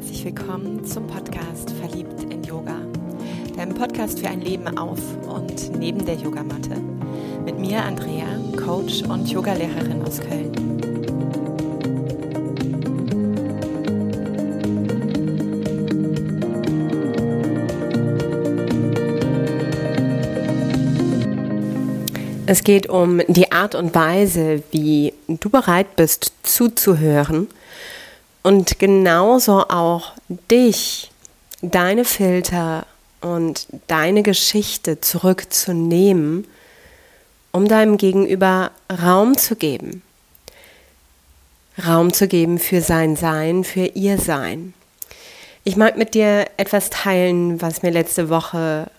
herzlich willkommen zum Podcast Verliebt in Yoga. Deinem Podcast für ein Leben auf und neben der Yogamatte. Mit mir Andrea, Coach und Yogalehrerin aus Köln. Es geht um die Art und Weise, wie du bereit bist zuzuhören und genauso auch dich, deine Filter und deine Geschichte zurückzunehmen, um deinem Gegenüber Raum zu geben. Raum zu geben für sein Sein, für ihr Sein. Ich mag mit dir etwas teilen, was mir letzte Woche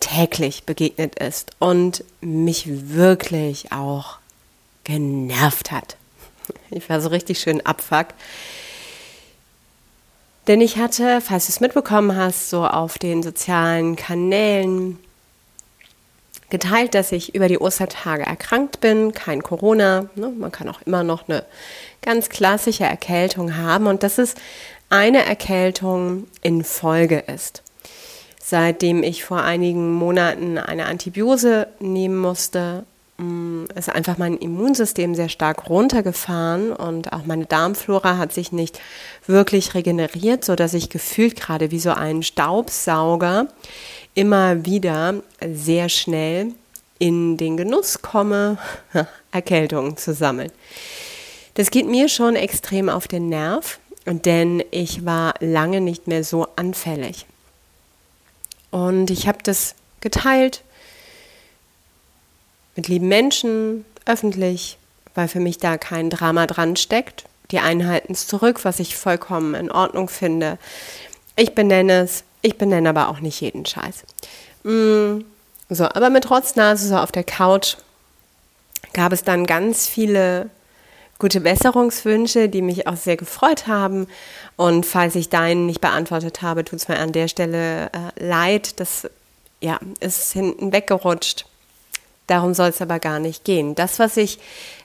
täglich begegnet ist und mich wirklich auch genervt hat. Ich war so richtig schön abfuck. Denn ich hatte, falls du es mitbekommen hast, so auf den sozialen Kanälen geteilt, dass ich über die Ostertage erkrankt bin, kein Corona. Ne? Man kann auch immer noch eine ganz klassische Erkältung haben und dass es eine Erkältung in Folge ist. Seitdem ich vor einigen Monaten eine Antibiose nehmen musste, Ist einfach mein Immunsystem sehr stark runtergefahren und auch meine Darmflora hat sich nicht wirklich regeneriert, so dass ich gefühlt gerade wie so ein Staubsauger immer wieder sehr schnell in den Genuss komme, Erkältungen zu sammeln. Das geht mir schon extrem auf den Nerv, denn ich war lange nicht mehr so anfällig. Und ich habe das geteilt mit lieben Menschen, öffentlich, weil für mich da kein Drama dran steckt. Die einen halten es zurück, was ich vollkommen in Ordnung finde. Ich benenne es, ich benenne aber auch nicht jeden Scheiß. Mm, so, aber mit Rotznase so auf der Couch gab es dann ganz viele gute Besserungswünsche, die mich auch sehr gefreut haben. Und falls ich deinen nicht beantwortet habe, tut es mir an der Stelle äh, leid. Das ja, ist hinten weggerutscht. Darum soll es aber gar nicht gehen. Das, was ich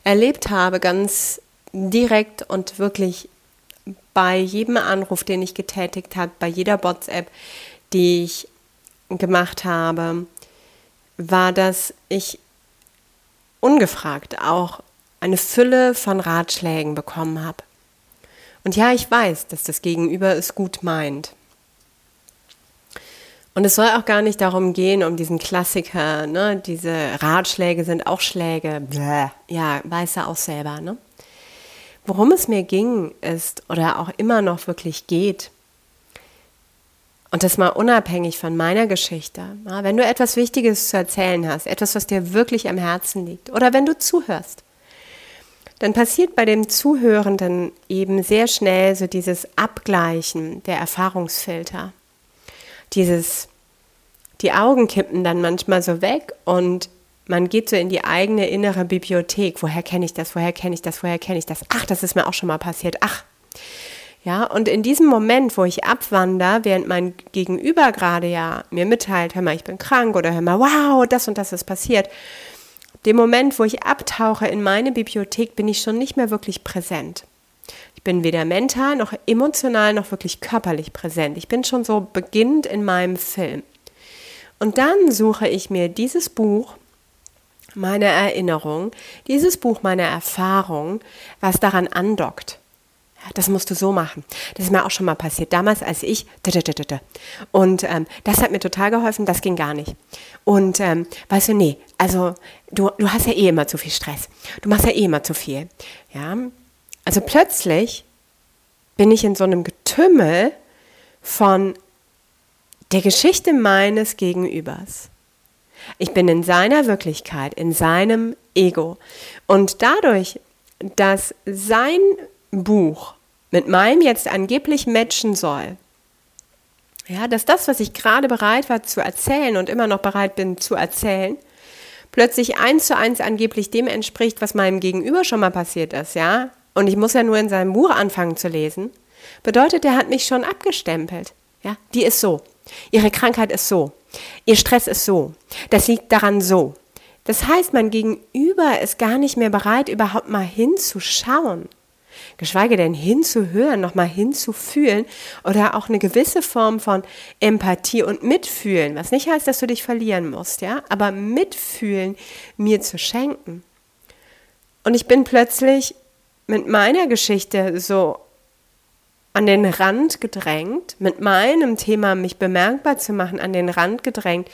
erlebt habe, ganz direkt und wirklich bei jedem Anruf, den ich getätigt habe, bei jeder WhatsApp, die ich gemacht habe, war, dass ich ungefragt auch eine Fülle von Ratschlägen bekommen habe. Und ja, ich weiß, dass das Gegenüber es gut meint. Und es soll auch gar nicht darum gehen, um diesen Klassiker, ne? diese Ratschläge sind auch Schläge. Bäh. Ja, weiß er auch selber. Ne? Worum es mir ging, ist oder auch immer noch wirklich geht, und das mal unabhängig von meiner Geschichte, ja, wenn du etwas Wichtiges zu erzählen hast, etwas, was dir wirklich am Herzen liegt, oder wenn du zuhörst, dann passiert bei dem Zuhörenden eben sehr schnell so dieses Abgleichen der Erfahrungsfilter dieses, die Augen kippen dann manchmal so weg und man geht so in die eigene innere Bibliothek. Woher kenne ich das? Woher kenne ich das? Woher kenne ich das? Ach, das ist mir auch schon mal passiert. Ach. Ja, und in diesem Moment, wo ich abwandere, während mein Gegenüber gerade ja mir mitteilt, hör mal, ich bin krank oder hör mal, wow, das und das ist passiert. Dem Moment, wo ich abtauche in meine Bibliothek, bin ich schon nicht mehr wirklich präsent bin weder mental noch emotional noch wirklich körperlich präsent. Ich bin schon so beginnend in meinem Film. Und dann suche ich mir dieses Buch, meine Erinnerung, dieses Buch meiner Erfahrung, was daran andockt. Das musst du so machen. Das ist mir auch schon mal passiert. Damals, als ich. Und ähm, das hat mir total geholfen. Das ging gar nicht. Und ähm, weißt du, nee, also du, du hast ja eh immer zu viel Stress. Du machst ja eh immer zu viel. Ja, also plötzlich bin ich in so einem Getümmel von der Geschichte meines Gegenübers. Ich bin in seiner Wirklichkeit, in seinem Ego. Und dadurch, dass sein Buch mit meinem jetzt angeblich matchen soll, ja, dass das, was ich gerade bereit war zu erzählen und immer noch bereit bin zu erzählen, plötzlich eins zu eins angeblich dem entspricht, was meinem Gegenüber schon mal passiert ist, ja, und ich muss ja nur in seinem Buch anfangen zu lesen, bedeutet, er hat mich schon abgestempelt. Ja, die ist so. Ihre Krankheit ist so. Ihr Stress ist so. Das liegt daran so. Das heißt, mein Gegenüber ist gar nicht mehr bereit, überhaupt mal hinzuschauen. geschweige denn hinzuhören, nochmal hinzufühlen oder auch eine gewisse Form von Empathie und Mitfühlen, was nicht heißt, dass du dich verlieren musst, ja, aber Mitfühlen mir zu schenken. Und ich bin plötzlich mit meiner Geschichte so an den Rand gedrängt, mit meinem Thema mich bemerkbar zu machen, an den Rand gedrängt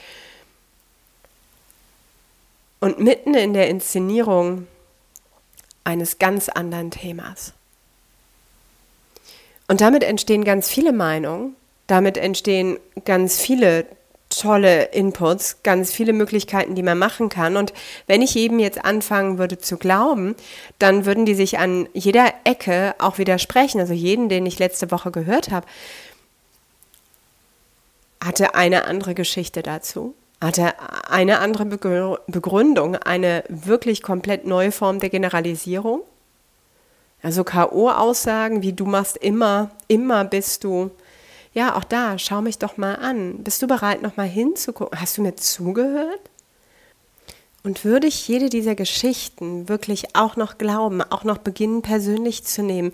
und mitten in der Inszenierung eines ganz anderen Themas. Und damit entstehen ganz viele Meinungen, damit entstehen ganz viele tolle Inputs, ganz viele Möglichkeiten, die man machen kann. Und wenn ich eben jetzt anfangen würde zu glauben, dann würden die sich an jeder Ecke auch widersprechen. Also jeden, den ich letzte Woche gehört habe, hatte eine andere Geschichte dazu, hatte eine andere Begründung, eine wirklich komplett neue Form der Generalisierung. Also KO-Aussagen wie du machst immer, immer bist du ja, auch da, schau mich doch mal an. Bist du bereit, noch mal hinzugucken? Hast du mir zugehört? Und würde ich jede dieser Geschichten wirklich auch noch glauben, auch noch beginnen persönlich zu nehmen,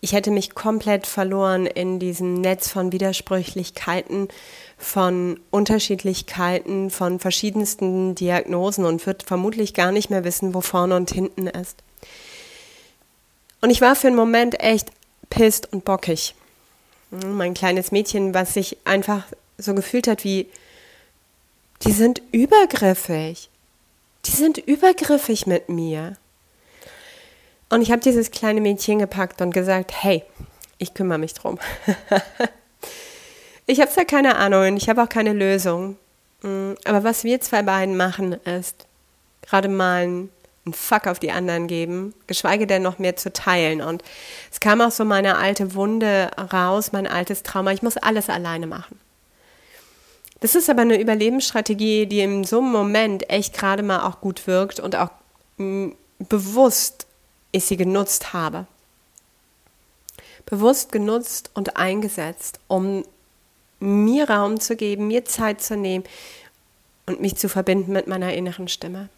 ich hätte mich komplett verloren in diesem Netz von Widersprüchlichkeiten, von Unterschiedlichkeiten, von verschiedensten Diagnosen und würde vermutlich gar nicht mehr wissen, wo vorne und hinten ist. Und ich war für einen Moment echt pisst und bockig. Mein kleines Mädchen, was sich einfach so gefühlt hat wie, die sind übergriffig. Die sind übergriffig mit mir. Und ich habe dieses kleine Mädchen gepackt und gesagt, hey, ich kümmere mich drum. ich habe zwar keine Ahnung und ich habe auch keine Lösung. Mm, aber was wir zwei beiden machen, ist gerade mal einen Fuck auf die anderen geben, geschweige denn noch mehr zu teilen. Und es kam auch so meine alte Wunde raus, mein altes Trauma. Ich muss alles alleine machen. Das ist aber eine Überlebensstrategie, die in so einem Moment echt gerade mal auch gut wirkt und auch mm, bewusst ich sie genutzt habe. Bewusst genutzt und eingesetzt, um mir Raum zu geben, mir Zeit zu nehmen und mich zu verbinden mit meiner inneren Stimme.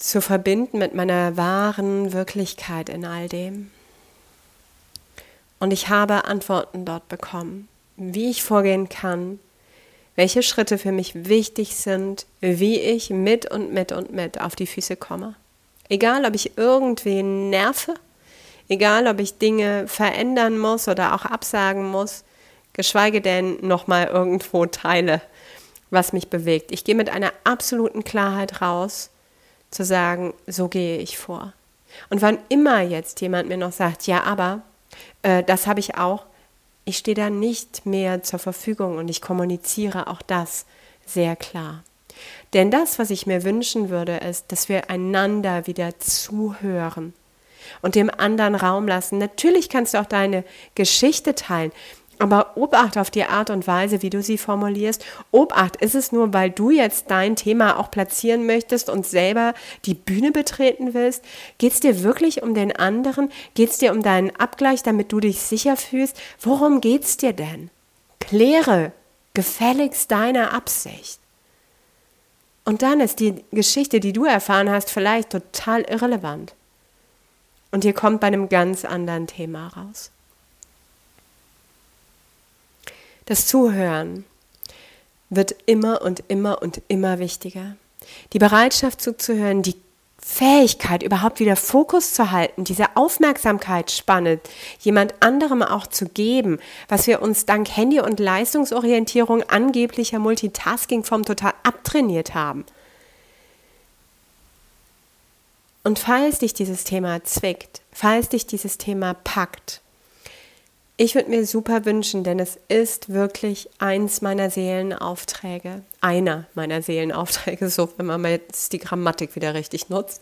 Zu verbinden mit meiner wahren Wirklichkeit in all dem. Und ich habe Antworten dort bekommen, wie ich vorgehen kann, welche Schritte für mich wichtig sind, wie ich mit und mit und mit auf die Füße komme. Egal, ob ich irgendwen nerve, egal, ob ich Dinge verändern muss oder auch absagen muss, geschweige denn nochmal irgendwo teile, was mich bewegt. Ich gehe mit einer absoluten Klarheit raus zu sagen, so gehe ich vor. Und wann immer jetzt jemand mir noch sagt, ja, aber äh, das habe ich auch, ich stehe da nicht mehr zur Verfügung und ich kommuniziere auch das sehr klar. Denn das, was ich mir wünschen würde, ist, dass wir einander wieder zuhören und dem anderen Raum lassen. Natürlich kannst du auch deine Geschichte teilen, aber Obacht auf die Art und Weise, wie du sie formulierst. Obacht, ist es nur, weil du jetzt dein Thema auch platzieren möchtest und selber die Bühne betreten willst? Geht es dir wirklich um den anderen? Geht es dir um deinen Abgleich, damit du dich sicher fühlst? Worum geht es dir denn? Kläre gefälligst deine Absicht. Und dann ist die Geschichte, die du erfahren hast, vielleicht total irrelevant. Und ihr kommt bei einem ganz anderen Thema raus. Das Zuhören wird immer und immer und immer wichtiger. Die Bereitschaft zuzuhören, die Fähigkeit, überhaupt wieder Fokus zu halten, diese Aufmerksamkeitsspanne jemand anderem auch zu geben, was wir uns dank Handy- und Leistungsorientierung angeblicher Multitasking-Form total abtrainiert haben. Und falls dich dieses Thema zwickt, falls dich dieses Thema packt, ich würde mir super wünschen, denn es ist wirklich eins meiner Seelenaufträge, einer meiner Seelenaufträge, so wenn man jetzt die Grammatik wieder richtig nutzt.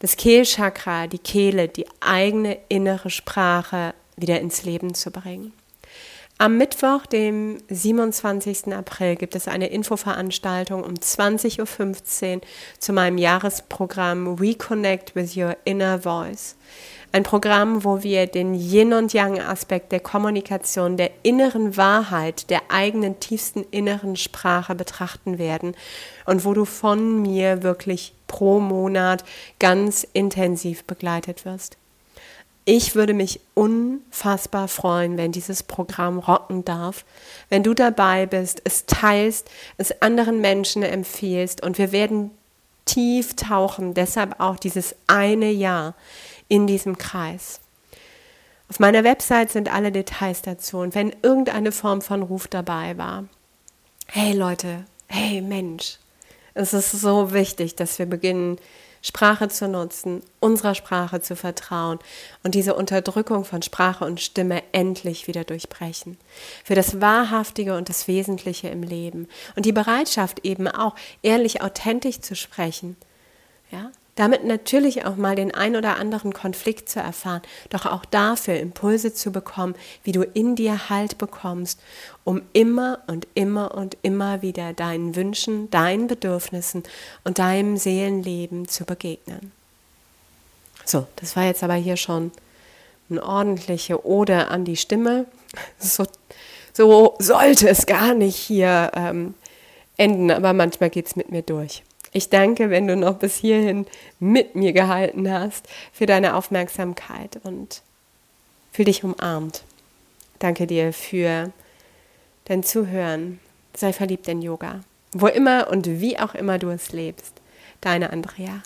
Das Kehlchakra, die Kehle, die eigene innere Sprache wieder ins Leben zu bringen. Am Mittwoch, dem 27. April, gibt es eine Infoveranstaltung um 20.15 Uhr zu meinem Jahresprogramm Reconnect with Your Inner Voice. Ein Programm, wo wir den Yin und Yang Aspekt der Kommunikation, der inneren Wahrheit, der eigenen tiefsten inneren Sprache betrachten werden und wo du von mir wirklich pro Monat ganz intensiv begleitet wirst. Ich würde mich unfassbar freuen, wenn dieses Programm rocken darf, wenn du dabei bist, es teilst, es anderen Menschen empfiehlst und wir werden tief tauchen, deshalb auch dieses eine Jahr in diesem Kreis. Auf meiner Website sind alle Details dazu. Und wenn irgendeine Form von Ruf dabei war, hey Leute, hey Mensch, es ist so wichtig, dass wir beginnen, Sprache zu nutzen, unserer Sprache zu vertrauen und diese Unterdrückung von Sprache und Stimme endlich wieder durchbrechen. Für das Wahrhaftige und das Wesentliche im Leben und die Bereitschaft eben auch ehrlich authentisch zu sprechen. Ja, damit natürlich auch mal den ein oder anderen Konflikt zu erfahren, doch auch dafür Impulse zu bekommen, wie du in dir Halt bekommst, um immer und immer und immer wieder deinen Wünschen, deinen Bedürfnissen und deinem Seelenleben zu begegnen. So, das war jetzt aber hier schon eine ordentliche Ode an die Stimme. So, so sollte es gar nicht hier ähm, enden, aber manchmal geht es mit mir durch. Ich danke, wenn du noch bis hierhin mit mir gehalten hast, für deine Aufmerksamkeit und fühl dich umarmt. Danke dir für dein Zuhören. Sei verliebt in Yoga. Wo immer und wie auch immer du es lebst. Deine Andrea.